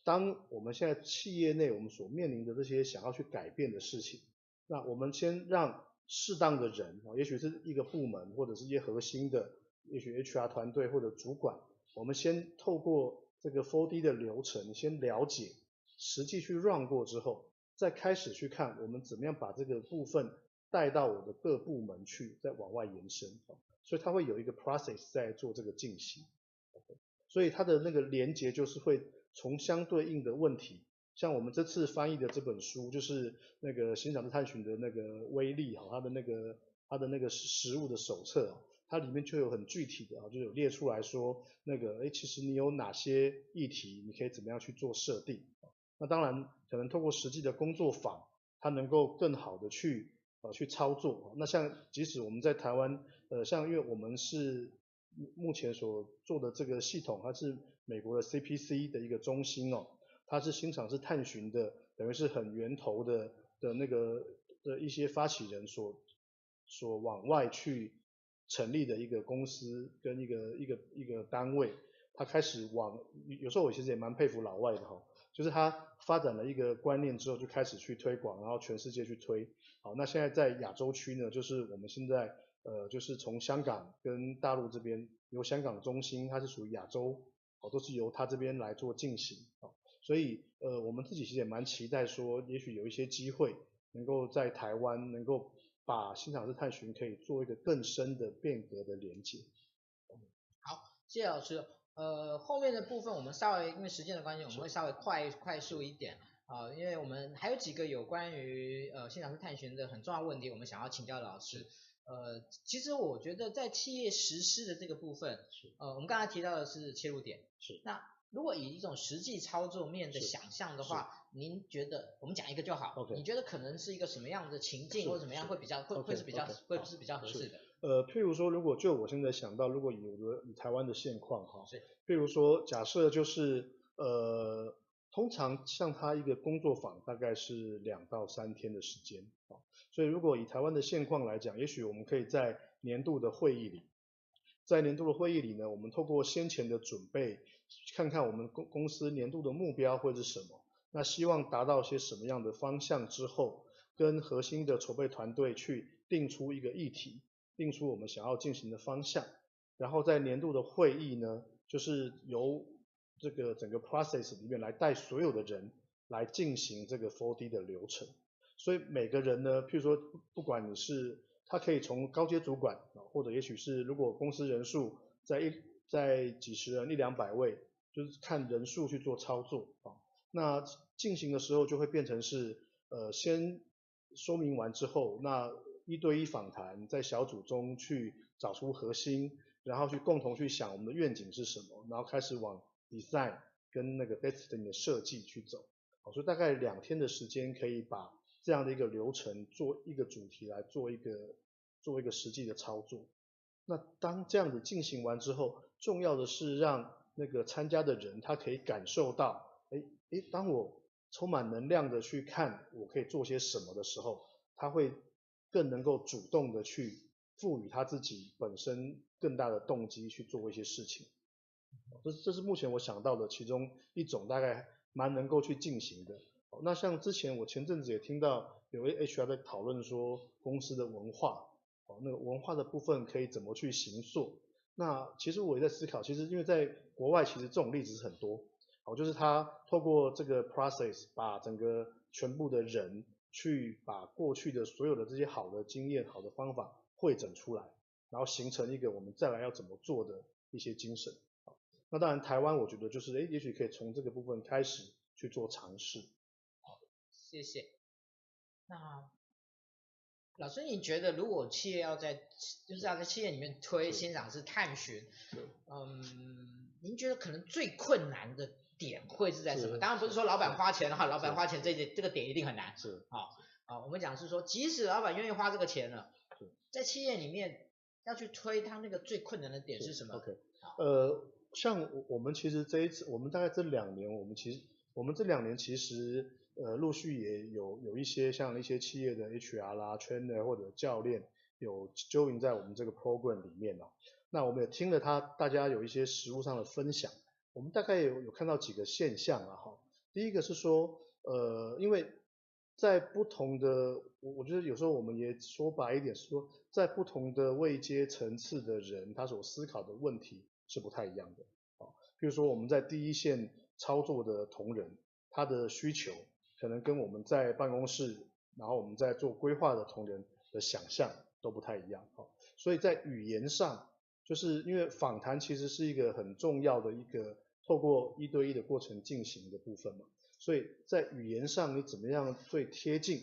当我们现在企业内我们所面临的这些想要去改变的事情，那我们先让。适当的人啊，也许是一个部门或者是一些核心的，也许 HR 团队或者主管，我们先透过这个 4D 的流程先了解，实际去 run 过之后，再开始去看我们怎么样把这个部分带到我的各部门去，再往外延伸。所以它会有一个 process 在做这个进行。所以它的那个连接就是会从相对应的问题。像我们这次翻译的这本书，就是那个新赏式探寻的那个威力哈，它的那个它的那个实物的手册，它里面就有很具体的啊，就有列出来说那个哎，其实你有哪些议题，你可以怎么样去做设定。那当然可能透过实际的工作坊，它能够更好的去呃去操作。那像即使我们在台湾，呃，像因为我们是目前所做的这个系统，它是美国的 CPC 的一个中心哦。它是新赏是探寻的，等于是很源头的的那个的一些发起人所所往外去成立的一个公司跟一个一个一个单位，他开始往有时候我其实也蛮佩服老外的哈，就是他发展了一个观念之后就开始去推广，然后全世界去推。好，那现在在亚洲区呢，就是我们现在呃就是从香港跟大陆这边由香港中心，它是属于亚洲，哦都是由他这边来做进行。所以，呃，我们自己其实也蛮期待说，也许有一些机会，能够在台湾能够把新赏式探寻可以做一个更深的变革的连接。好，谢谢老师。呃，后面的部分我们稍微因为时间的关系，我们会稍微快快速一点啊，呃，因为我们还有几个有关于呃新赏式探寻的很重要问题，我们想要请教老师。呃，其实我觉得在企业实施的这个部分，呃，我们刚才提到的是切入点，是那。如果以一种实际操作面的想象的话，您觉得我们讲一个就好，okay. 你觉得可能是一个什么样的情境或者怎么样会比较会会是比较会是比较合适的？呃，譬如说，如果就我现在想到，如果以我的以台湾的现况哈，譬如说假设就是呃通常像他一个工作坊大概是两到三天的时间啊，所以如果以台湾的现况来讲，也许我们可以在年度的会议里，在年度的会议里呢，我们透过先前的准备，看看我们公公司年度的目标会是什么，那希望达到些什么样的方向之后，跟核心的筹备团队去定出一个议题，定出我们想要进行的方向，然后在年度的会议呢，就是由这个整个 process 里面来带所有的人来进行这个 4D 的流程，所以每个人呢，譬如说不管你是他可以从高阶主管啊，或者也许是如果公司人数在一在几十人一两百位，就是看人数去做操作啊，那进行的时候就会变成是呃先说明完之后，那一对一访谈，在小组中去找出核心，然后去共同去想我们的愿景是什么，然后开始往 design 跟那个 destiny 的设计去走。好，所以大概两天的时间可以把这样的一个流程做一个主题来做一个做一个实际的操作。那当这样子进行完之后，重要的是让那个参加的人他可以感受到，哎哎，当我充满能量的去看我可以做些什么的时候，他会更能够主动的去赋予他自己本身更大的动机去做一些事情。这这是目前我想到的其中一种大概蛮能够去进行的。那像之前我前阵子也听到有位 HR 在讨论说公司的文化，哦，那个文化的部分可以怎么去形塑？那其实我也在思考，其实因为在国外其实这种例子是很多。好，就是他透过这个 process，把整个全部的人去把过去的所有的这些好的经验、好的方法汇整出来，然后形成一个我们再来要怎么做的一些精神。好，那当然台湾我觉得就是，诶，也许可以从这个部分开始去做尝试。好，谢谢。那老师，你觉得如果企业要在，就是要在企业里面推新赏式探寻，嗯，您觉得可能最困难的？点会是在什么？当然不是说老板花钱哈，老板花钱这这个点一定很难。是，好，啊，我们讲是说，即使老板愿意花这个钱了，在企业里面要去推他那个最困难的点是什么？OK，呃，像我我们其实这一次，我们大概这两年，我们其实我们这两年其实呃陆续也有有一些像一些企业的 HR 啦、trainer 或者教练有 join 在我们这个 program 里面了。那我们也听了他大家有一些实务上的分享。我们大概有有看到几个现象啊，哈，第一个是说，呃，因为在不同的，我我觉得有时候我们也说白一点，说在不同的位阶层次的人，他所思考的问题是不太一样的，啊，比如说我们在第一线操作的同仁，他的需求可能跟我们在办公室，然后我们在做规划的同仁的想象都不太一样，啊，所以在语言上，就是因为访谈其实是一个很重要的一个。透过一对一的过程进行的部分嘛，所以在语言上你怎么样最贴近，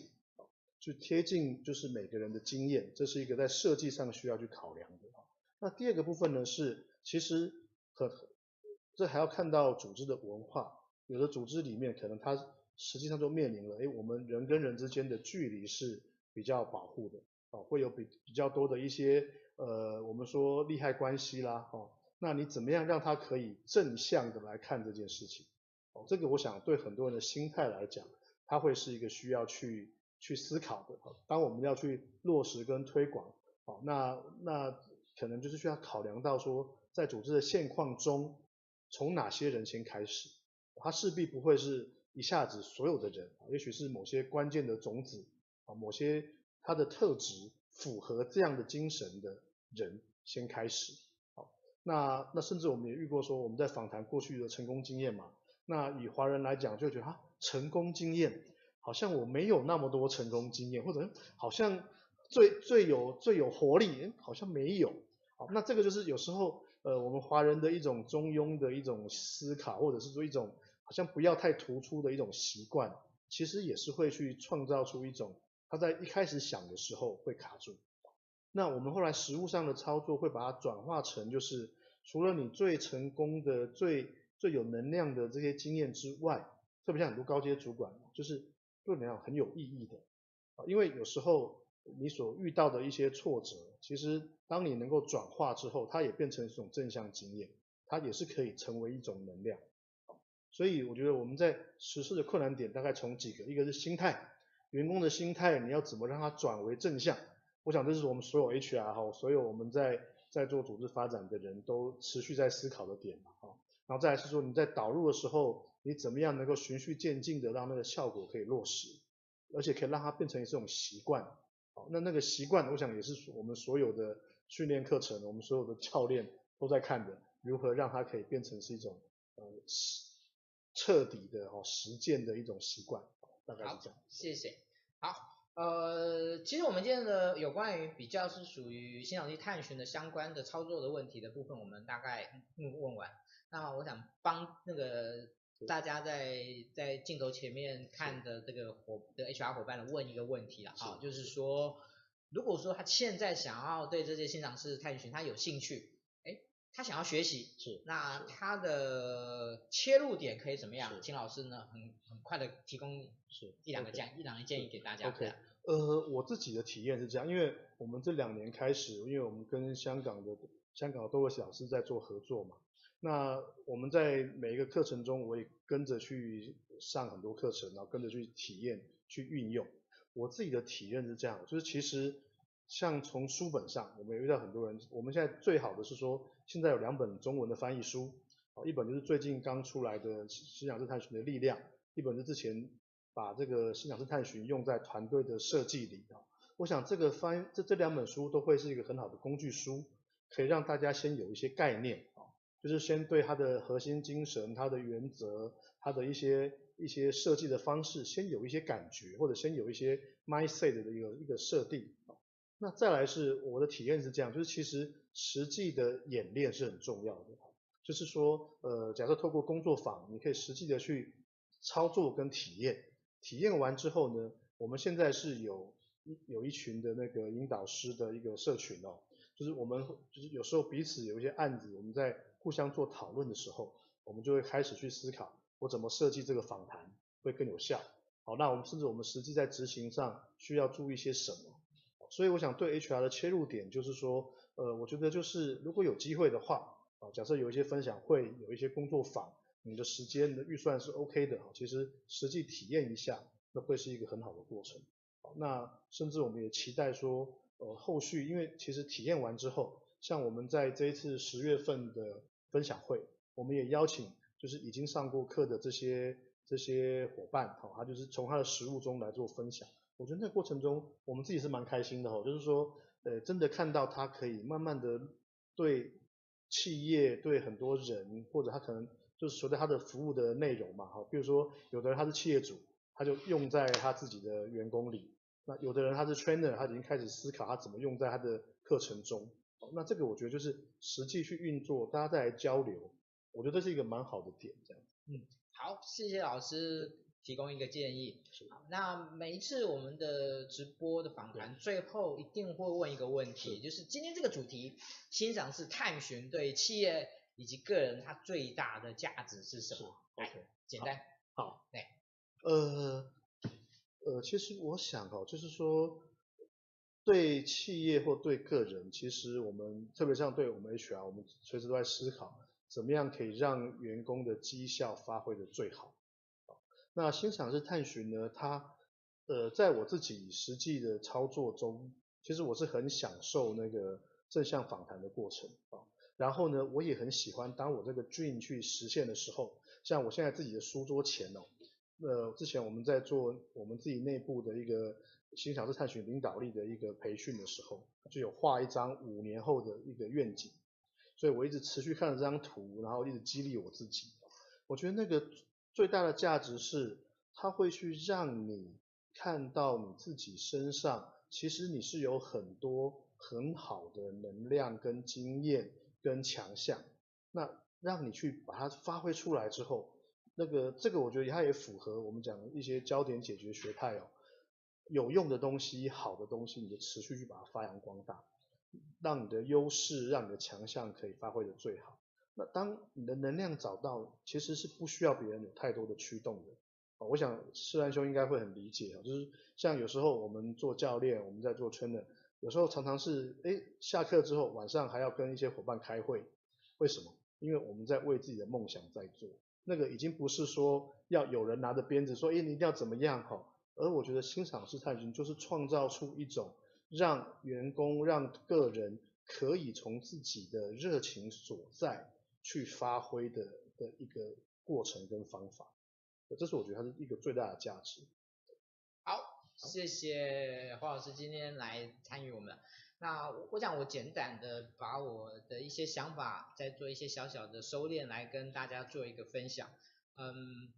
就贴近就是每个人的经验，这是一个在设计上需要去考量的。那第二个部分呢是，其实很，这还要看到组织的文化，有的组织里面可能它实际上就面临了，哎，我们人跟人之间的距离是比较保护的，啊，会有比比较多的一些呃，我们说利害关系啦，哈。那你怎么样让他可以正向的来看这件事情？哦，这个我想对很多人的心态来讲，它会是一个需要去去思考的。当我们要去落实跟推广，哦，那那可能就是需要考量到说，在组织的现况中，从哪些人先开始？他势必不会是一下子所有的人，也许是某些关键的种子，啊，某些他的特质符合这样的精神的人先开始。好那那甚至我们也遇过说，我们在访谈过去的成功经验嘛，那以华人来讲就觉得啊，成功经验好像我没有那么多成功经验，或者好像最最有最有活力，好像没有。好，那这个就是有时候呃我们华人的一种中庸的一种思考，或者是说一种好像不要太突出的一种习惯，其实也是会去创造出一种他在一开始想的时候会卡住。那我们后来实物上的操作会把它转化成，就是除了你最成功的、最最有能量的这些经验之外，特别像很多高阶主管，就是对你来讲很有意义的，因为有时候你所遇到的一些挫折，其实当你能够转化之后，它也变成一种正向经验，它也是可以成为一种能量。所以我觉得我们在实施的困难点大概从几个，一个是心态，员工的心态你要怎么让他转为正向？我想这是我们所有 HR 哈，所有我们在在做组织发展的人都持续在思考的点哈。然后再来是说你在导入的时候，你怎么样能够循序渐进的让那个效果可以落实，而且可以让它变成一种习惯。好，那那个习惯，我想也是我们所有的训练课程，我们所有的教练都在看的，如何让它可以变成是一种呃彻底的哦实践的一种习惯，大概是这样。谢谢。好，呃，其实我们今天的有关于比较是属于新氧气探寻的相关的操作的问题的部分，我们大概嗯问完。那么我想帮那个大家在在镜头前面看的这个伙的 HR 伙伴来问一个问题了啊，就是说，如果说他现在想要对这些新尝试探寻他有兴趣，哎，他想要学习，是，那他的切入点可以怎么样？请老师呢很很快的提供是一两个建一两个建议给大家。OK，呃，我自己的体验是这样，因为我们这两年开始，因为我们跟香港的香港的多位老师在做合作嘛。那我们在每一个课程中，我也跟着去上很多课程，然后跟着去体验、去运用。我自己的体验是这样，就是其实像从书本上，我们也遇到很多人。我们现在最好的是说，现在有两本中文的翻译书，一本就是最近刚出来的《新氧式探寻的力量》，一本是之前把这个新氧式探寻用在团队的设计里。我想这个翻这这两本书都会是一个很好的工具书，可以让大家先有一些概念。就是先对它的核心精神、它的原则、它的一些一些设计的方式，先有一些感觉，或者先有一些 mindset 的一个一个设定。那再来是我的体验是这样，就是其实实际的演练是很重要的。就是说，呃，假设透过工作坊，你可以实际的去操作跟体验。体验完之后呢，我们现在是有有一群的那个引导师的一个社群哦，就是我们就是有时候彼此有一些案子，我们在。互相做讨论的时候，我们就会开始去思考，我怎么设计这个访谈会更有效。好，那我们甚至我们实际在执行上需要注意些什么？所以我想对 HR 的切入点就是说，呃，我觉得就是如果有机会的话，啊，假设有一些分享会，有一些工作坊，你的时间你的预算是 OK 的，其实实际体验一下，那会是一个很好的过程。好，那甚至我们也期待说，呃，后续因为其实体验完之后，像我们在这一次十月份的分享会，我们也邀请就是已经上过课的这些这些伙伴，好，他就是从他的实务中来做分享。我觉得那过程中，我们自己是蛮开心的哈，就是说，呃，真的看到他可以慢慢的对企业、对很多人，或者他可能就是随着他的服务的内容嘛，哈，比如说有的人他是企业主，他就用在他自己的员工里；那有的人他是 trainer，他已经开始思考他怎么用在他的课程中。那这个我觉得就是实际去运作，大家再来交流，我觉得这是一个蛮好的点，这样。嗯，好，谢谢老师提供一个建议。好，那每一次我们的直播的访谈最后一定会问一个问题，就是今天这个主题，欣赏是探寻对企业以及个人它最大的价值是什么？是，OK，简单。好，对，呃，呃，其实我想哦，就是说。对企业或对个人，其实我们特别像对我们 HR，我们随时都在思考，怎么样可以让员工的绩效发挥的最好。那新尝试探寻呢，它呃，在我自己实际的操作中，其实我是很享受那个正向访谈的过程啊。然后呢，我也很喜欢当我这个 dream 去实现的时候，像我现在自己的书桌前哦，呃，之前我们在做我们自己内部的一个。心想是探寻领导力的一个培训的时候，就有画一张五年后的一个愿景，所以我一直持续看着这张图，然后一直激励我自己。我觉得那个最大的价值是，它会去让你看到你自己身上，其实你是有很多很好的能量跟经验跟强项，那让你去把它发挥出来之后，那个这个我觉得它也符合我们讲的一些焦点解决学派哦。有用的东西，好的东西，你就持续去把它发扬光大，让你的优势，让你的强项可以发挥的最好。那当你的能量找到，其实是不需要别人有太多的驱动的。我想世安兄应该会很理解啊，就是像有时候我们做教练，我们在做 trainer，有时候常常是，哎，下课之后晚上还要跟一些伙伴开会，为什么？因为我们在为自己的梦想在做。那个已经不是说要有人拿着鞭子说，哎，你一定要怎么样哈。而我觉得欣赏式探寻就是创造出一种让员工、让个人可以从自己的热情所在去发挥的的一个过程跟方法。这是我觉得它是一个最大的价值。好，谢谢黄老师今天来参与我们。那我想我简短的把我的一些想法再做一些小小的收敛，来跟大家做一个分享。嗯，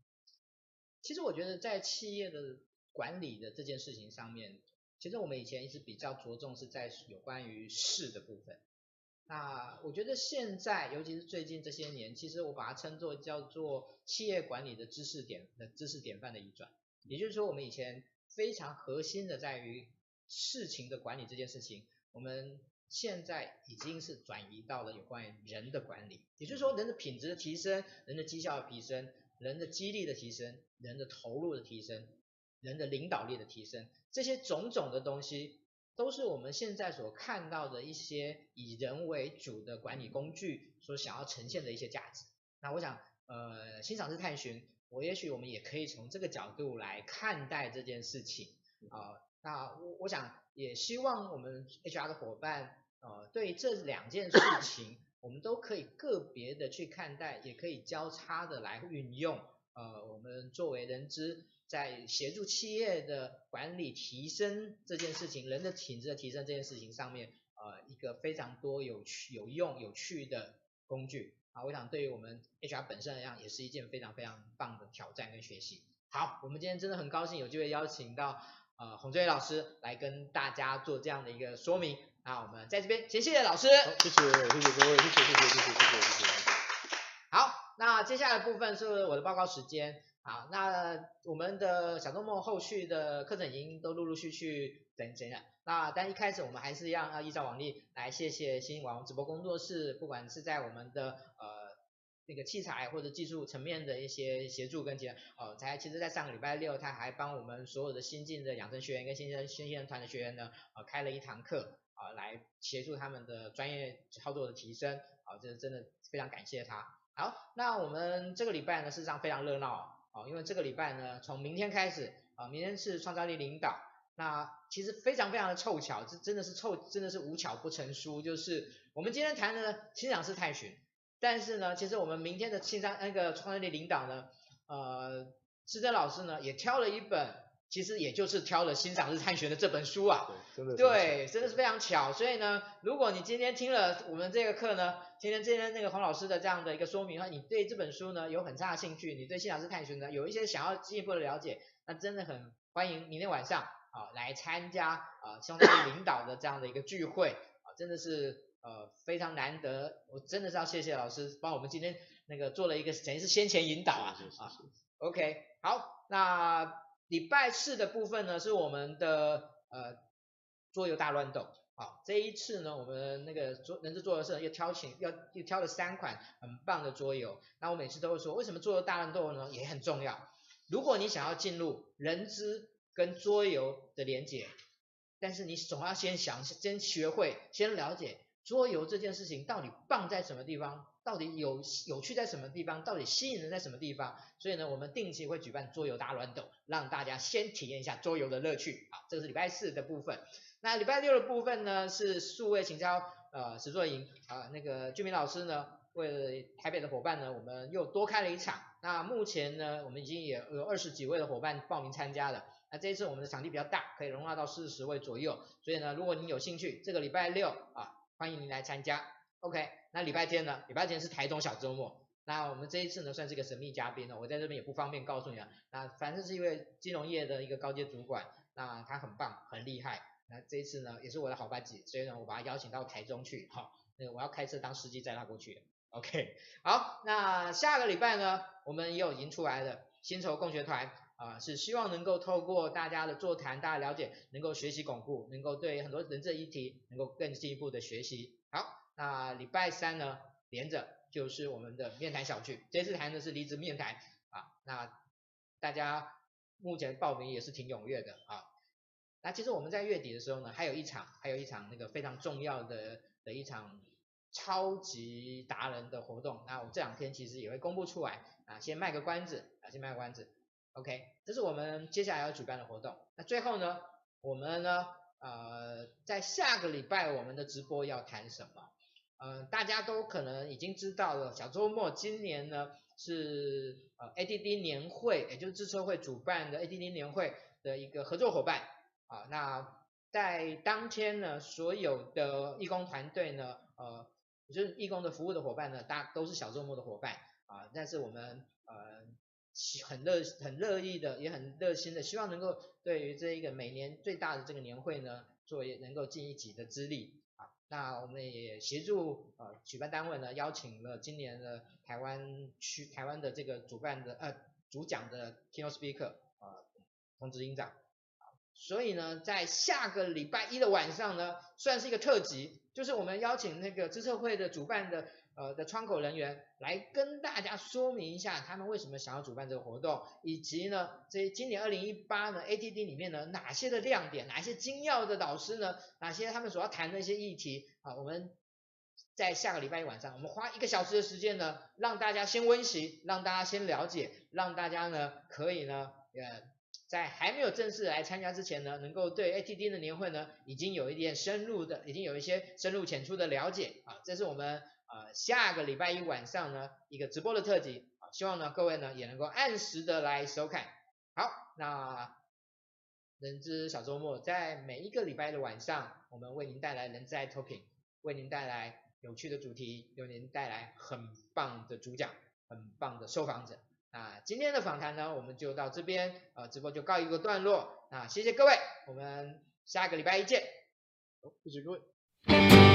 其实我觉得在企业的管理的这件事情上面，其实我们以前一直比较着重是在有关于事的部分。那我觉得现在，尤其是最近这些年，其实我把它称作叫做企业管理的知识典的知识典范的移转。也就是说，我们以前非常核心的在于事情的管理这件事情。我们现在已经是转移到了有关于人的管理，也就是说，人的品质的提升，人的绩效的提升，人的激励的提升，人的投入的提升，人的领导力的提升，这些种种的东西，都是我们现在所看到的一些以人为主的管理工具所想要呈现的一些价值。那我想，呃，欣赏式探寻，我也许我们也可以从这个角度来看待这件事情啊。呃那我我想也希望我们 HR 的伙伴，呃，对这两件事情，我们都可以个别的去看待，也可以交叉的来运用。呃，我们作为人资，在协助企业的管理提升这件事情，人的品质的提升这件事情上面，呃，一个非常多有趣、有用、有趣的工具。啊，我想对于我们 HR 本身来讲，也是一件非常非常棒的挑战跟学习。好，我们今天真的很高兴有机会邀请到。呃，洪志伟老师来跟大家做这样的一个说明，那我们在这边先谢谢老师，好，谢谢，谢谢各位，谢谢，谢谢，谢谢，谢谢，谢谢。那接下来部分是我的报告时间，好，那我们的小周末后续的课程已经都陆陆续续整整了，那但一开始我们还是要要依照往例来谢谢新网直播工作室，不管是在我们的呃。那个器材或者技术层面的一些协助跟结哦，才其实，在上个礼拜六，他还帮我们所有的新进的养成学员跟新生新鲜人团的学员呢，呃，开了一堂课啊，来协助他们的专业操作的提升，啊，这真的非常感谢他。好，那我们这个礼拜呢，事实上非常热闹啊，因为这个礼拜呢，从明天开始啊，明天是创造力领导，那其实非常非常的凑巧，这真的是凑，真的是无巧不成书，就是我们今天谈的欣赏式探寻。但是呢，其实我们明天的青山那个创造力领导呢，呃，施珍老师呢也挑了一本，其实也就是挑了欣赏日探寻的这本书啊，对，真的，对，真的是非常巧。所以呢，如果你今天听了我们这个课呢，今天今天那个洪老师的这样的一个说明的话，你对这本书呢有很大的兴趣，你对欣赏日探寻呢有一些想要进一步的了解，那真的很欢迎明天晚上啊来参加啊相当于领导的这样的一个聚会啊，真的是。呃，非常难得，我真的是要谢谢老师帮我们今天那个做了一个等于是先前引导啊，是是是是啊，OK，好，那礼拜四的部分呢是我们的呃桌游大乱斗，好，这一次呢我们那个桌人资桌游社又挑选要又挑了三款很棒的桌游，那我每次都会说为什么桌游大乱斗呢也很重要，如果你想要进入人资跟桌游的连结，但是你总要先想先学会先了解。桌游这件事情到底棒在什么地方？到底有有趣在什么地方？到底吸引人在什么地方？所以呢，我们定期会举办桌游大乱斗，让大家先体验一下桌游的乐趣。好，这个是礼拜四的部分。那礼拜六的部分呢，是数位行销呃实作营啊，那个俊明老师呢，为了台北的伙伴呢，我们又多开了一场。那目前呢，我们已经也有二十几位的伙伴报名参加了。那这一次我们的场地比较大，可以容纳到四十位左右。所以呢，如果你有兴趣，这个礼拜六啊。欢迎您来参加，OK？那礼拜天呢？礼拜天是台中小周末。那我们这一次呢，算是一个神秘嘉宾呢，我在这边也不方便告诉你啊。那反正是一位金融业的一个高阶主管，那他很棒，很厉害。那这一次呢，也是我的好班级，所以呢，我把他邀请到台中去，好，那我要开车当司机载他过去，OK？好，那下个礼拜呢，我们也有已经出来的薪酬共学团。啊，是希望能够透过大家的座谈，大家了解，能够学习巩固，能够对很多人这议题能够更进一步的学习。好，那礼拜三呢，连着就是我们的面谈小聚，这次谈的是离职面谈啊。那大家目前报名也是挺踊跃的啊。那其实我们在月底的时候呢，还有一场，还有一场那个非常重要的的一场超级达人的活动，那我这两天其实也会公布出来啊，先卖个关子啊，先卖个关子。OK，这是我们接下来要举办的活动。那最后呢，我们呢，呃，在下个礼拜我们的直播要谈什么？嗯、大家都可能已经知道了，小周末今年呢是呃 ADD 年会，也就是资策会主办的 ADD 年会的一个合作伙伴啊。那在当天呢，所有的义工团队呢，呃，就是义工的服务的伙伴呢，大都是小周末的伙伴啊。但是我们呃很热很乐意的，也很热心的，希望能够对于这一个每年最大的这个年会呢，做能够尽一己的之力。那我们也协助呃举办单位呢，邀请了今年的台湾区台湾的这个主办的呃主讲的 keynote speaker 啊、呃，童子营长，所以呢，在下个礼拜一的晚上呢，算是一个特辑，就是我们邀请那个知策会的主办的。呃的窗口人员来跟大家说明一下，他们为什么想要主办这个活动，以及呢，这今年二零一八呢，A T D 里面呢哪些的亮点，哪些精要的导师呢，哪些他们所要谈的一些议题啊，我们在下个礼拜一晚上，我们花一个小时的时间呢，让大家先温习，让大家先了解，让大家呢可以呢呃在还没有正式来参加之前呢，能够对 A T D 的年会呢已经有一点深入的，已经有一些深入浅出的了解啊，这是我们。呃，下个礼拜一晚上呢，一个直播的特辑啊，希望呢各位呢也能够按时的来收看。好，那人资小周末在每一个礼拜的晚上，我们为您带来人资 i Talking，为您带来有趣的主题，为您带来很棒的主讲，很棒的受访者。那今天的访谈呢，我们就到这边，呃，直播就告一个段落。那谢谢各位，我们下个礼拜一见。好，谢谢各位。